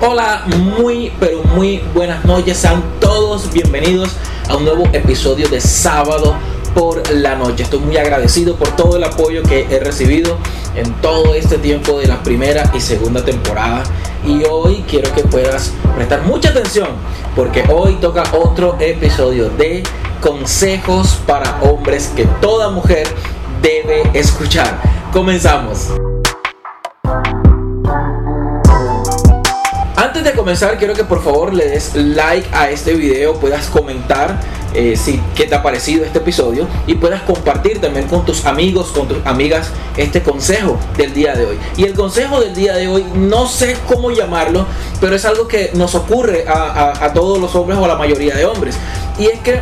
Hola, muy pero muy buenas noches, sean todos bienvenidos a un nuevo episodio de sábado por la noche. Estoy muy agradecido por todo el apoyo que he recibido en todo este tiempo de la primera y segunda temporada. Y hoy quiero que puedas prestar mucha atención porque hoy toca otro episodio de consejos para hombres que toda mujer debe escuchar. Comenzamos. Antes de comenzar, quiero que por favor le des like a este video, puedas comentar eh, si, qué te ha parecido este episodio y puedas compartir también con tus amigos, con tus amigas este consejo del día de hoy. Y el consejo del día de hoy, no sé cómo llamarlo, pero es algo que nos ocurre a, a todos los hombres o a la mayoría de hombres. Y es que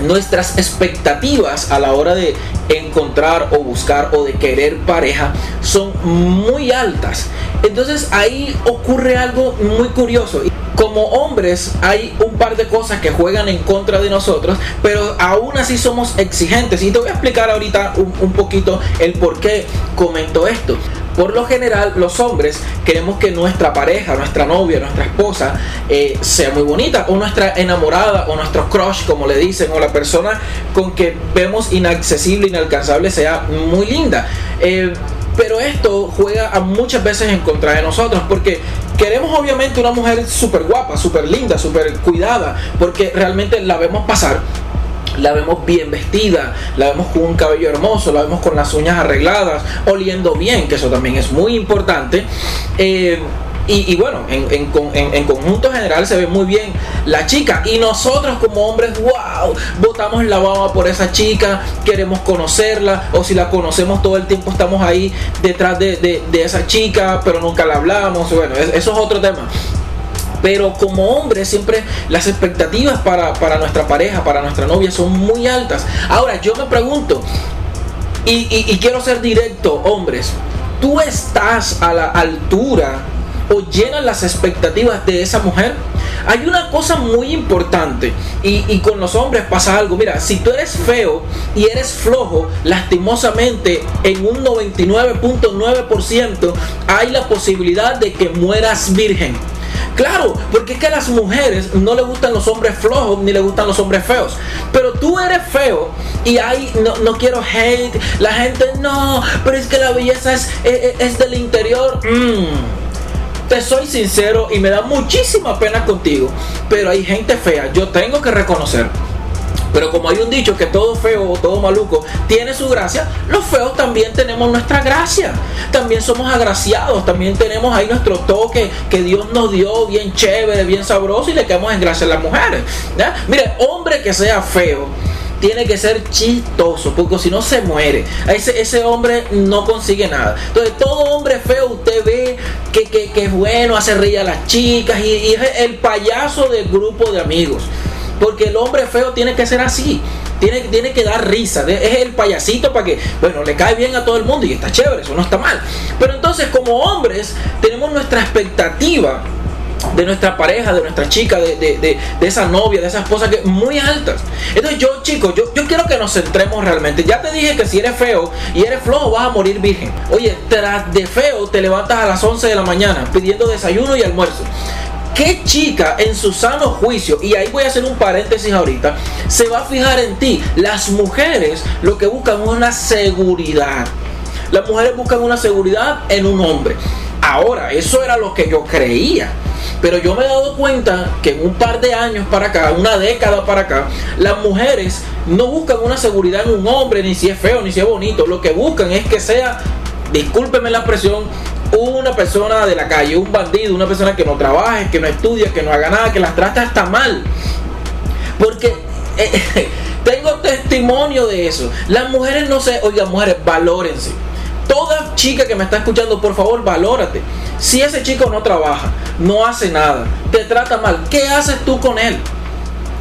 nuestras expectativas a la hora de encontrar o buscar o de querer pareja son muy altas. Entonces ahí ocurre algo muy curioso. Como hombres hay un par de cosas que juegan en contra de nosotros, pero aún así somos exigentes. Y te voy a explicar ahorita un, poquito el por qué comento esto. Por lo general, los hombres queremos que nuestra pareja, nuestra novia, nuestra esposa eh, sea muy bonita, o nuestra enamorada, o nuestro crush, como le dicen, o la persona con que vemos inaccesible, inalcanzable, sea muy linda. Eh, pero esto juega a muchas veces en contra de nosotros porque queremos obviamente una mujer súper guapa, súper linda, súper cuidada, porque realmente la vemos pasar la vemos bien vestida, la vemos con un cabello hermoso, la vemos con las uñas arregladas, oliendo bien, que eso también es muy importante. Eh, y, bueno, en, conjunto general se ve muy bien la chica. Y nosotros como hombres, wow, botamos la baba por esa chica, queremos conocerla. O si la conocemos todo el tiempo, estamos ahí detrás de, esa chica, pero nunca la hablamos. Bueno, eso es otro tema. Pero como hombres siempre las expectativas para, nuestra pareja, para nuestra novia son muy altas. Ahora yo me pregunto, y, y quiero ser directo, hombres, ¿tú estás a la altura o llenan las expectativas de esa mujer. Hay una cosa muy importante y, con los hombres pasa algo. Mira, si tú eres feo y eres flojo, lastimosamente en un 99.9% hay la posibilidad de que mueras virgen. Claro, porque es que a las mujeres no le gustan los hombres flojos ni le gustan los hombres feos. Pero tú eres feo y hay, no, quiero hate, la gente no, pero es que la belleza es, es, del interior. Mm te soy sincero y me da muchísima pena contigo, pero hay gente fea, yo tengo que reconocer. Pero como hay un dicho que todo feo o todo maluco tiene su gracia, los feos también tenemos nuestra gracia. También somos agraciados, también tenemos ahí nuestro toque que Dios nos dio bien chévere, bien sabroso y le quedamos en gracia a las mujeres. Mire, hombre que sea feo, tiene que ser chistoso, porque si no se muere. Ese, ese hombre no consigue nada. Entonces, todo hombre feo usted ve que, que, es bueno, hace reír a las chicas y, es el payaso del grupo de amigos. Porque el hombre feo tiene que ser así. Tiene, tiene, que dar risa, es el payasito para que, bueno, le cae bien a todo el mundo y está chévere, eso no está mal. Pero entonces como hombres tenemos nuestra expectativa de nuestra pareja, de nuestra chica, de, esa novia, de esa esposa que muy altas. Entonces yo, chicos, yo, yo quiero que nos centremos realmente. Ya te dije que si eres feo y eres flojo vas a morir virgen. Oye, tras de feo te levantas a las 11 de la mañana pidiendo desayuno y almuerzo. ¿Qué chica en su sano juicio, y ahí voy a hacer un paréntesis ahorita, se va a fijar en ti? Las mujeres lo que buscan es una seguridad. Las mujeres buscan una seguridad en un hombre. Ahora, eso era lo que yo creía. Pero yo me he dado cuenta que en un par de años para acá, una década para acá, las mujeres no buscan una seguridad en un hombre, ni si es feo, ni si es bonito. Lo que buscan es que sea, discúlpeme la expresión, una persona de la calle, un bandido, una persona que no trabaje, que no estudia, que no haga nada, que las trata hasta mal. Porque eh, tengo testimonio de eso. Las mujeres no se, oigan, mujeres, valórense Toda chica que me está escuchando, por favor, valórate. Si ese chico no trabaja, no hace nada, te trata mal, ¿qué haces tú con él?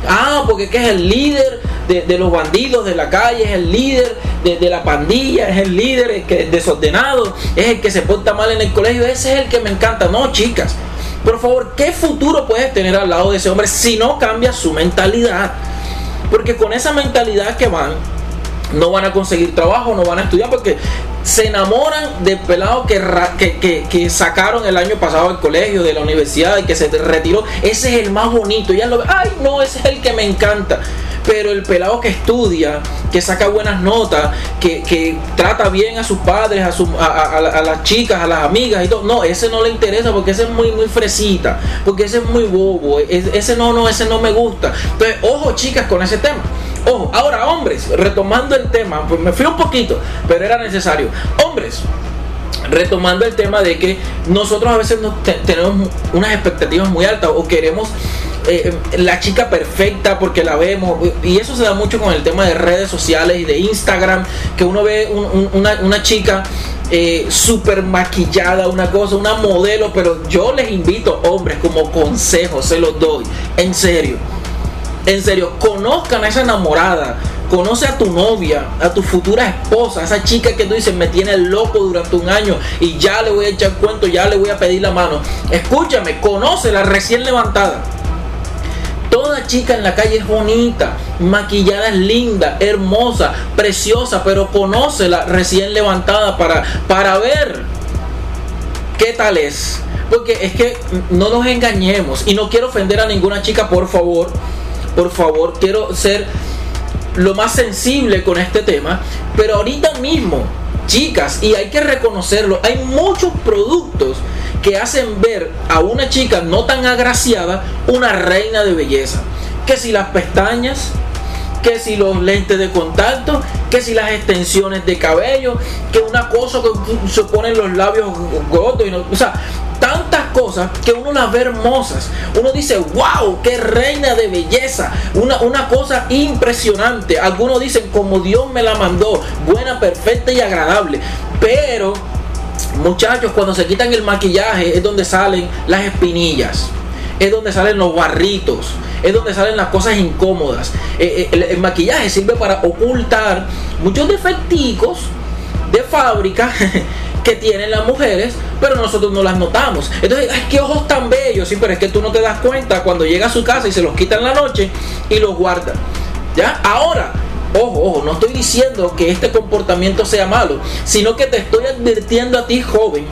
Ah, porque es el líder de, los bandidos de la calle, es el líder de, la pandilla, es el líder que, desordenado, es el que se porta mal en el colegio, ese es el que me encanta. No, chicas, por favor, ¿qué futuro puedes tener al lado de ese hombre si no cambia su mentalidad? Porque con esa mentalidad que van, no van a conseguir trabajo, no van a estudiar porque se enamoran del pelado que, que, que, sacaron el año pasado del colegio, de la universidad y que se retiró. Ese es el más bonito. Ya lo ay, no, ese es el que me encanta. Pero el pelado que estudia, que saca buenas notas, que, trata bien a sus padres, a, su, a, las chicas, a las amigas y todo, no, ese no le interesa porque ese es muy, muy fresita, porque ese es muy bobo, ese no, no, ese no me gusta. Entonces, ojo chicas con ese tema. Ojo, ahora hombres, retomando el tema, pues me fui un poquito, pero era necesario. Hombres, retomando el tema de que nosotros a veces tenemos unas expectativas muy altas o queremos eh, la chica perfecta porque la vemos y eso se da mucho con el tema de redes sociales y de Instagram que uno ve una, chica eh, súper maquillada, una cosa, una modelo, pero yo les invito, hombres, como consejo, se los doy, en serio en serio, conozcan a esa enamorada. Conoce a tu novia, a tu futura esposa, a esa chica que tú dices me tiene loco durante un año y ya le voy a echar cuento, ya le voy a pedir la mano. Escúchame, conoce la recién levantada. Chica en la calle es bonita, maquillada es linda, hermosa, preciosa, pero conoce la recién levantada para, para ver qué tal es. Porque es que no nos engañemos y no quiero ofender a ninguna chica, por favor por favor, quiero ser lo más sensible con este tema, pero ahorita mismo, chicas, y hay que reconocerlo, hay muchos productos que hacen ver a una chica no tan agraciada una reina de belleza. Que si las pestañas, que si los lentes de contacto, que si las extensiones de cabello, que una cosa que se ponen los labios gordos y no, o sea, tantas cosas que uno las ve hermosas. Uno dice, wow, qué reina de belleza. Una, una cosa impresionante. Algunos dicen, como Dios me la mandó, buena, perfecta y agradable. Pero, muchachos, cuando se quitan el maquillaje es donde salen las espinillas. Es donde salen los barritos, es donde salen las cosas incómodas. Eh, eh, el, maquillaje sirve para ocultar muchos defecticos de fábrica que tienen las mujeres, pero nosotros no las notamos. Entonces, ay, qué ojos tan bellos, sí, pero es que tú no te das cuenta cuando llega a su casa y se los quita en la noche y los guarda. ¿Ya? Ahora, ojo, ojo, no estoy diciendo que este comportamiento sea malo, sino que te estoy advirtiendo a ti, joven,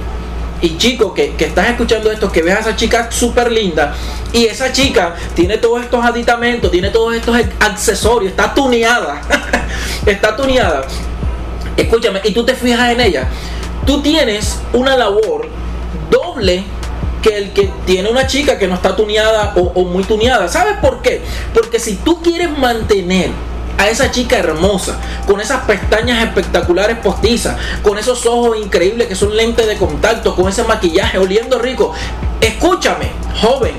y chico que, que, estás escuchando esto, que ves a esa chica súper linda y esa chica tiene todos estos aditamentos, tiene todos estos accesorios, está tuneada, está tuneada. Escúchame, y tú te fijas en ella tú tienes una labor doble que el que tiene una chica que no está tuneada o, muy tuneada. ¿Sabes por qué? Porque si tú quieres mantener a esa chica hermosa, con esas pestañas espectaculares postizas, con esos ojos increíbles que son lentes de contacto, con ese maquillaje oliendo rico, escúchame, joven,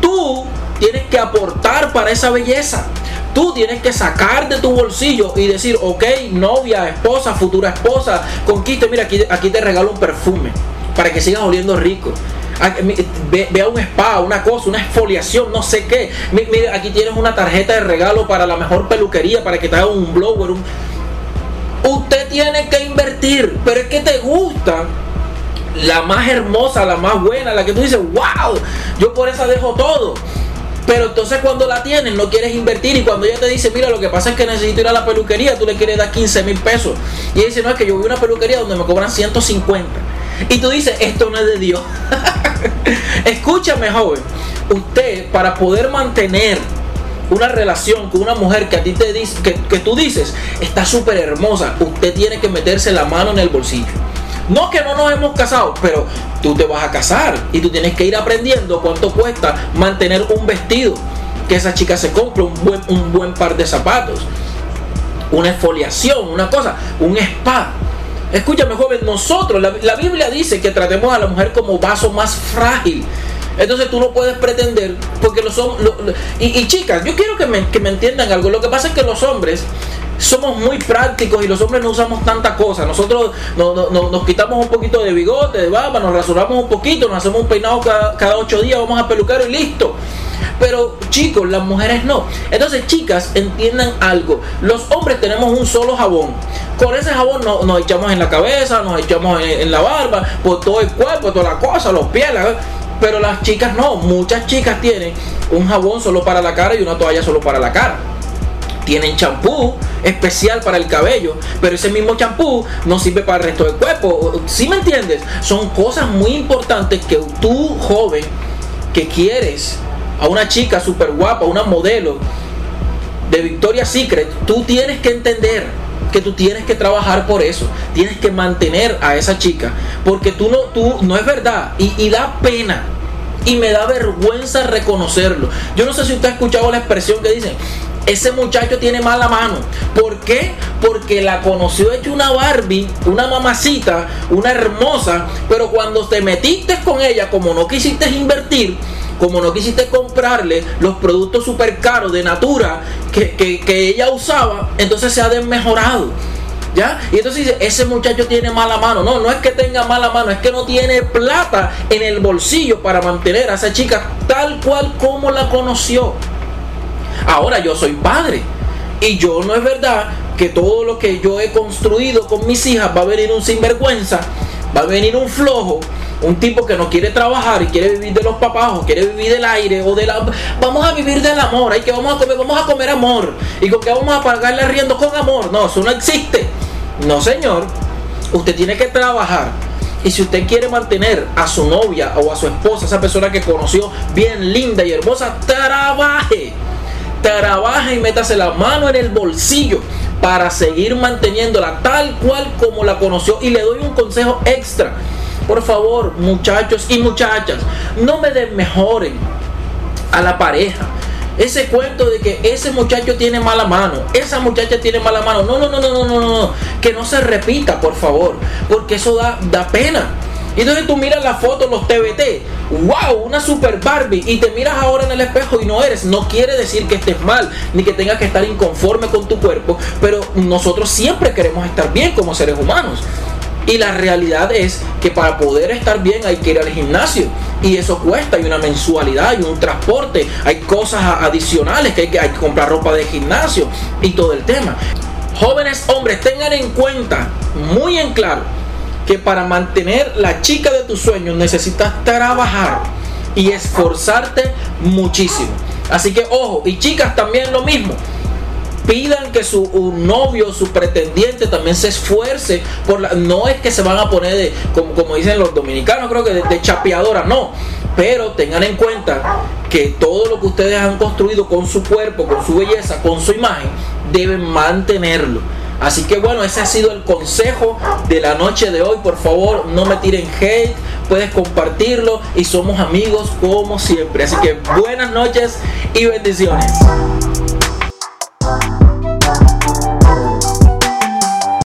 tú tienes que aportar para esa belleza. Tú tienes que sacar de tu bolsillo y decir, ok, novia, esposa, futura esposa, conquiste, mira, aquí, aquí te regalo un perfume para que sigas oliendo rico. Ve, a un spa, una cosa, una exfoliación, no sé qué. Mira, aquí tienes una tarjeta de regalo para la mejor peluquería, para que te haga un blower. Usted tiene que invertir, pero es que te gusta la más hermosa, la más buena, la que tú dices, wow, yo por esa dejo todo. Pero entonces cuando la tienes no quieres invertir y cuando ella te dice, mira, lo que pasa es que necesito ir a la peluquería, tú le quieres dar 15 mil pesos. Y ella dice, no, es que yo voy a una peluquería donde me cobran 150. Y tú dices, esto no es de Dios. Escúchame, joven. Usted, para poder mantener una relación con una mujer que a ti te dice, que, que tú dices, está súper hermosa, usted tiene que meterse la mano en el bolsillo. No que no nos hemos casado, pero tú te vas a casar y tú tienes que ir aprendiendo cuánto cuesta mantener un vestido, que esa chica se compre un buen, un buen par de zapatos, una exfoliación, una cosa, un spa. Escúchame, joven, nosotros, la, Biblia dice que tratemos a la mujer como vaso más frágil. Entonces tú no puedes pretender, porque los hombres... Y, chicas, yo quiero que me, que me entiendan algo. Lo que pasa es que los hombres somos muy prácticos y los hombres no usamos tanta cosa. Nosotros nos quitamos un poquito de bigote, de barba, nos rasuramos un poquito, nos hacemos un peinado cada, ocho días, vamos a pelucar y listo. Pero chicos, las mujeres no. Entonces, chicas, entiendan algo. Los hombres tenemos un solo jabón. Con ese jabón nos echamos en la cabeza, nos echamos en, la barba, por todo el cuerpo, toda la cosa, los pies. Pero las chicas no. Muchas chicas tienen un jabón solo para la cara y una toalla solo para la cara tienen champú especial para el cabello, pero ese mismo champú no sirve para el resto del cuerpo. ¿Sí me entiendes? Son cosas muy importantes que tú, joven, que quieres a una chica súper guapa, una modelo de Victoria's Secret, tú tienes que entender que tú tienes que trabajar por eso, tienes que mantener a esa chica, porque tú no, tú no es verdad y, y da pena y me da vergüenza reconocerlo. Yo no sé si usted ha escuchado la expresión que dicen, ese muchacho tiene mala mano. ¿Por qué? Porque la conoció hecho una Barbie, una mamacita, una hermosa, pero cuando te metiste con ella, como no quisiste invertir, como no quisiste comprarle los productos super caros de Natura que, que ella usaba, entonces se ha desmejorado. ¿Ya? Y entonces dice, ese muchacho tiene mala mano. No, no es que tenga mala mano, es que no tiene plata en el bolsillo para mantener a esa chica tal cual como la conoció. Ahora yo soy padre. Y yo no es verdad que todo lo que yo he construido con mis hijas va a venir un sinvergüenza, va a venir un flojo, un tipo que no quiere trabajar y quiere vivir de los papás o quiere vivir del aire o de la vamos a vivir del amor, hay que vamos a comer, vamos a comer amor y con que vamos a pagarle arriendo con amor. No, eso no existe. No, señor. Usted tiene que trabajar. Y si usted quiere mantener a su novia o a su esposa, esa persona que conoció bien linda y hermosa, trabaje trabaja y métase la mano en el bolsillo para seguir manteniéndola tal cual como la conoció. Y le doy un consejo extra. Por favor, muchachos y muchachas, no me desmejoren a la pareja. Ese cuento de que ese muchacho tiene mala mano, esa muchacha tiene mala mano. No, no, no, no, no, no, no. Que no se repita, por favor. Porque eso da, da pena. Y entonces tú miras la foto, los TBT, wow, una super Barbie, y te miras ahora en el espejo y no eres. No quiere decir que estés mal, ni que tengas que estar inconforme con tu cuerpo, pero nosotros siempre queremos estar bien como seres humanos. Y la realidad es que para poder estar bien hay que ir al gimnasio. Y eso cuesta, hay una mensualidad, hay un transporte, hay cosas adicionales que hay que, hay que comprar ropa de gimnasio y todo el tema. Jóvenes hombres, tengan en cuenta, muy en claro, que para mantener la chica de tus sueños necesitas trabajar y esforzarte muchísimo. Así que ojo, y chicas también lo mismo. Pidan que su novio, su pretendiente también se esfuerce por la, no es que se van a poner de, como, dicen los dominicanos, creo que de chapeadora, no. Pero tengan en cuenta que todo lo que ustedes han construido con su cuerpo, con su belleza, con su imagen, deben mantenerlo Así que bueno, ese ha sido el consejo de la noche de hoy. Por favor, no me tiren hate, puedes compartirlo y somos amigos como siempre. Así que buenas noches y bendiciones.